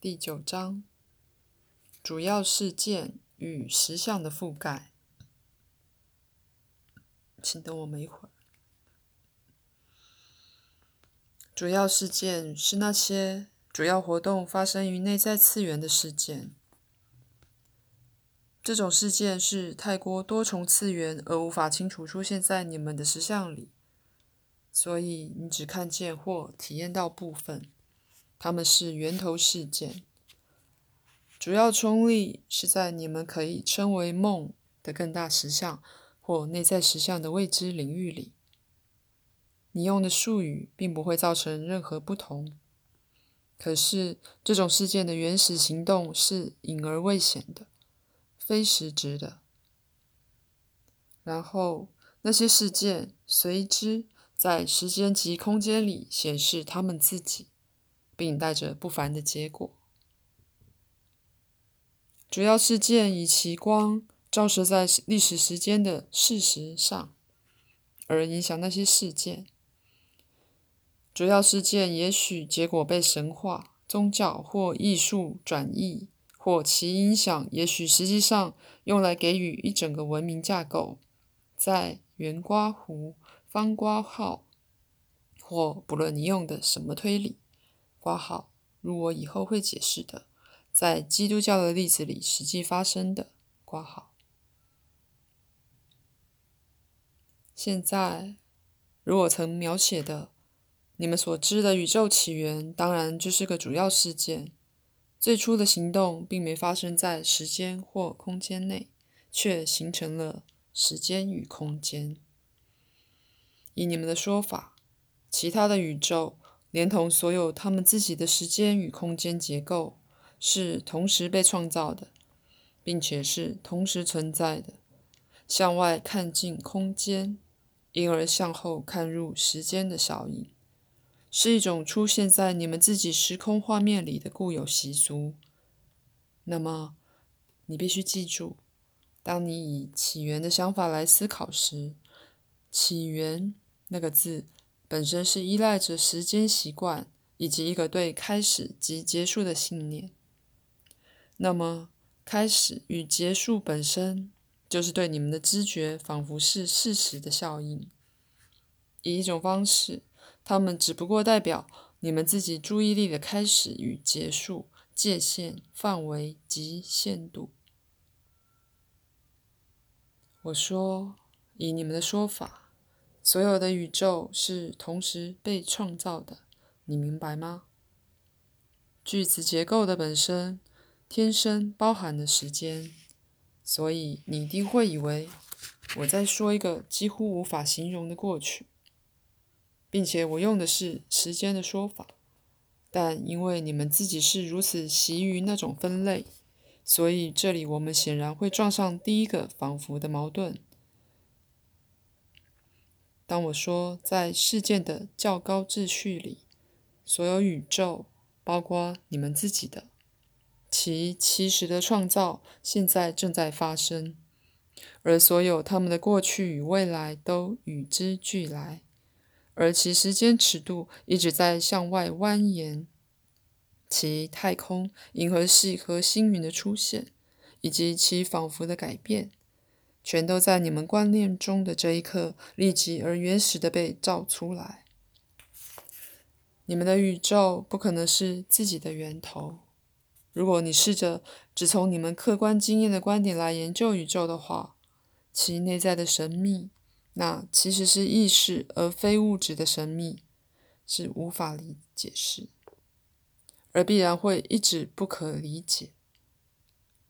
第九章：主要事件与实相的覆盖。请等我们一会儿。主要事件是那些主要活动发生于内在次元的事件。这种事件是太过多重次元而无法清楚出现在你们的实相里，所以你只看见或体验到部分。它们是源头事件，主要冲力是在你们可以称为梦的更大实相或内在实相的未知领域里。你用的术语并不会造成任何不同，可是这种事件的原始行动是隐而未显的，非实质的。然后那些事件随之在时间及空间里显示他们自己。并带着不凡的结果。主要事件以其光照射在历史时间的事实上，而影响那些事件。主要事件也许结果被神话、宗教或艺术转移，或其影响也许实际上用来给予一整个文明架构，在圆刮弧、方刮号，或不论你用的什么推理。挂号，如我以后会解释的，在基督教的例子里实际发生的挂号。现在，如我曾描写的，你们所知的宇宙起源，当然就是个主要事件。最初的行动并没发生在时间或空间内，却形成了时间与空间。以你们的说法，其他的宇宙。连同所有他们自己的时间与空间结构，是同时被创造的，并且是同时存在的。向外看进空间，因而向后看入时间的效应，是一种出现在你们自己时空画面里的固有习俗。那么，你必须记住，当你以起源的想法来思考时，“起源”那个字。本身是依赖着时间习惯以及一个对开始及结束的信念。那么，开始与结束本身就是对你们的知觉仿佛是事实的效应。以一种方式，它们只不过代表你们自己注意力的开始与结束、界限、范围及限度。我说，以你们的说法。所有的宇宙是同时被创造的，你明白吗？句子结构的本身天生包含了时间，所以你一定会以为我在说一个几乎无法形容的过去，并且我用的是时间的说法。但因为你们自己是如此习于那种分类，所以这里我们显然会撞上第一个仿佛的矛盾。当我说在事件的较高秩序里，所有宇宙，包括你们自己的，其其实的创造现在正在发生，而所有他们的过去与未来都与之俱来，而其时间尺度一直在向外蜿蜒，其太空、银河系和星云的出现，以及其仿佛的改变。全都在你们观念中的这一刻，立即而原始的被造出来。你们的宇宙不可能是自己的源头。如果你试着只从你们客观经验的观点来研究宇宙的话，其内在的神秘，那其实是意识而非物质的神秘，是无法理解释，而必然会一直不可理解。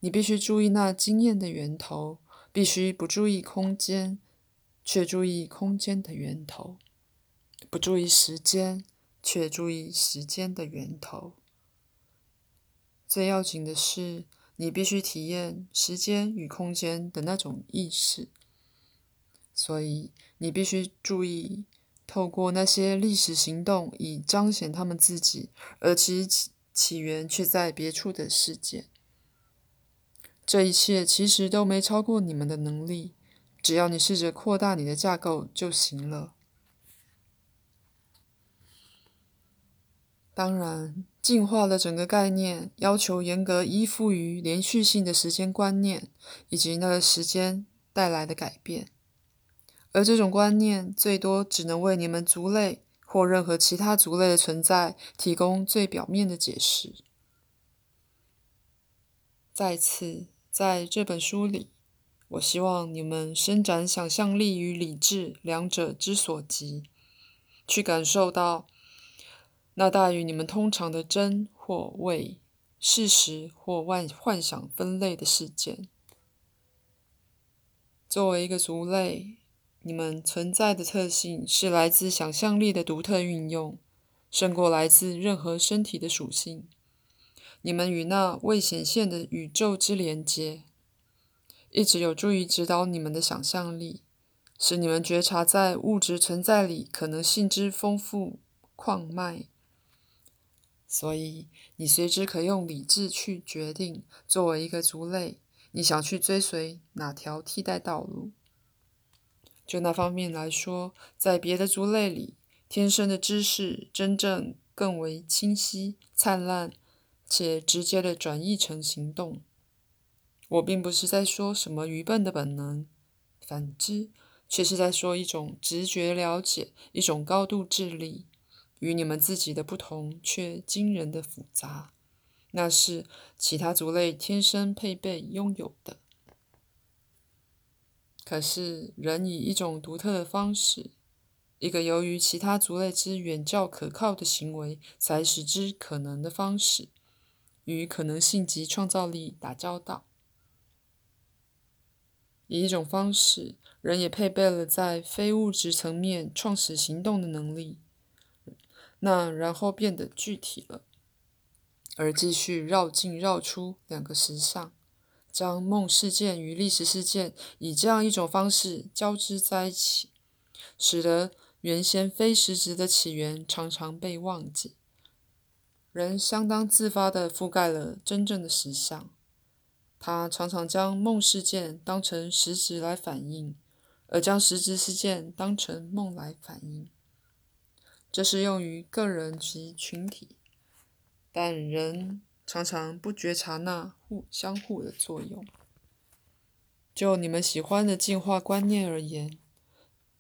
你必须注意那经验的源头。必须不注意空间，却注意空间的源头；不注意时间，却注意时间的源头。最要紧的是，你必须体验时间与空间的那种意识。所以，你必须注意透过那些历史行动以彰显他们自己，而其起源却在别处的事件。这一切其实都没超过你们的能力，只要你试着扩大你的架构就行了。当然，进化的整个概念要求严格依附于连续性的时间观念，以及那个时间带来的改变。而这种观念最多只能为你们族类或任何其他族类的存在提供最表面的解释。再次，在这本书里，我希望你们伸展想象力与理智两者之所及，去感受到那大于你们通常的真或伪、事实或幻幻想分类的事件。作为一个族类，你们存在的特性是来自想象力的独特运用，胜过来自任何身体的属性。你们与那未显现的宇宙之连接，一直有助于指导你们的想象力，使你们觉察在物质存在里可能性之丰富矿脉。所以，你随之可用理智去决定，作为一个族类，你想去追随哪条替代道路。就那方面来说，在别的族类里，天生的知识真正更为清晰、灿烂。且直接的转译成行动。我并不是在说什么愚笨的本能，反之，却是在说一种直觉了解，一种高度智力，与你们自己的不同却惊人的复杂。那是其他族类天生配备拥有的。可是，人以一种独特的方式，一个由于其他族类之远较可靠的行为才使之可能的方式。与可能性及创造力打交道，以一种方式，人也配备了在非物质层面创始行动的能力。那然后变得具体了，而继续绕进绕出两个实相，将梦事件与历史事件以这样一种方式交织在一起，使得原先非实质的起源常常被忘记。人相当自发地覆盖了真正的实相，他常常将梦事件当成实质来反映，而将实质事件当成梦来反映。这是用于个人及群体，但人常常不觉察那互相互的作用。就你们喜欢的进化观念而言，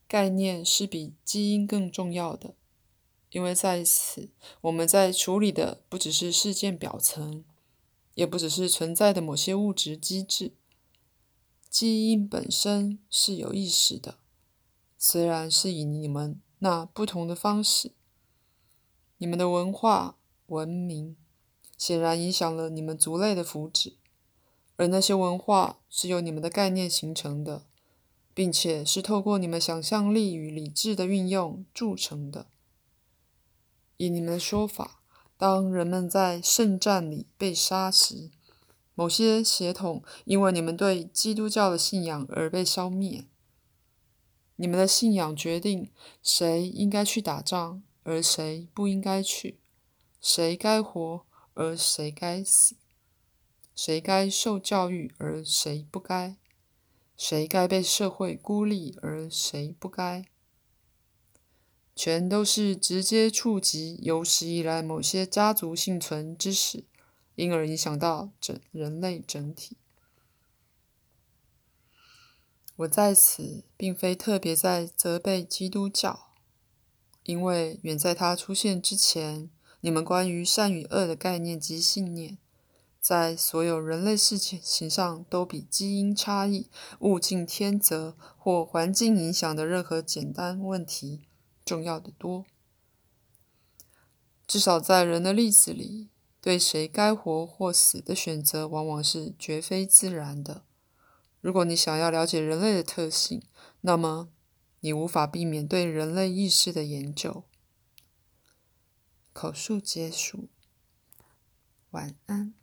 概念是比基因更重要的。因为在此，我们在处理的不只是事件表层，也不只是存在的某些物质机制。基因本身是有意识的，虽然是以你们那不同的方式。你们的文化文明显然影响了你们族类的福祉，而那些文化是由你们的概念形成的，并且是透过你们想象力与理智的运用铸成的。以你们的说法，当人们在圣战里被杀时，某些血统因为你们对基督教的信仰而被消灭。你们的信仰决定谁应该去打仗，而谁不应该去；谁该活，而谁该死；谁该受教育，而谁不该；谁该被社会孤立，而谁不该。全都是直接触及有史以来某些家族幸存之史，因而影响到整人类整体。我在此并非特别在责备基督教，因为远在它出现之前，你们关于善与恶的概念及信念，在所有人类事情上都比基因差异、物竞天择或环境影响的任何简单问题。重要的多，至少在人的例子里，对谁该活或死的选择，往往是绝非自然的。如果你想要了解人类的特性，那么你无法避免对人类意识的研究。口述结束，晚安。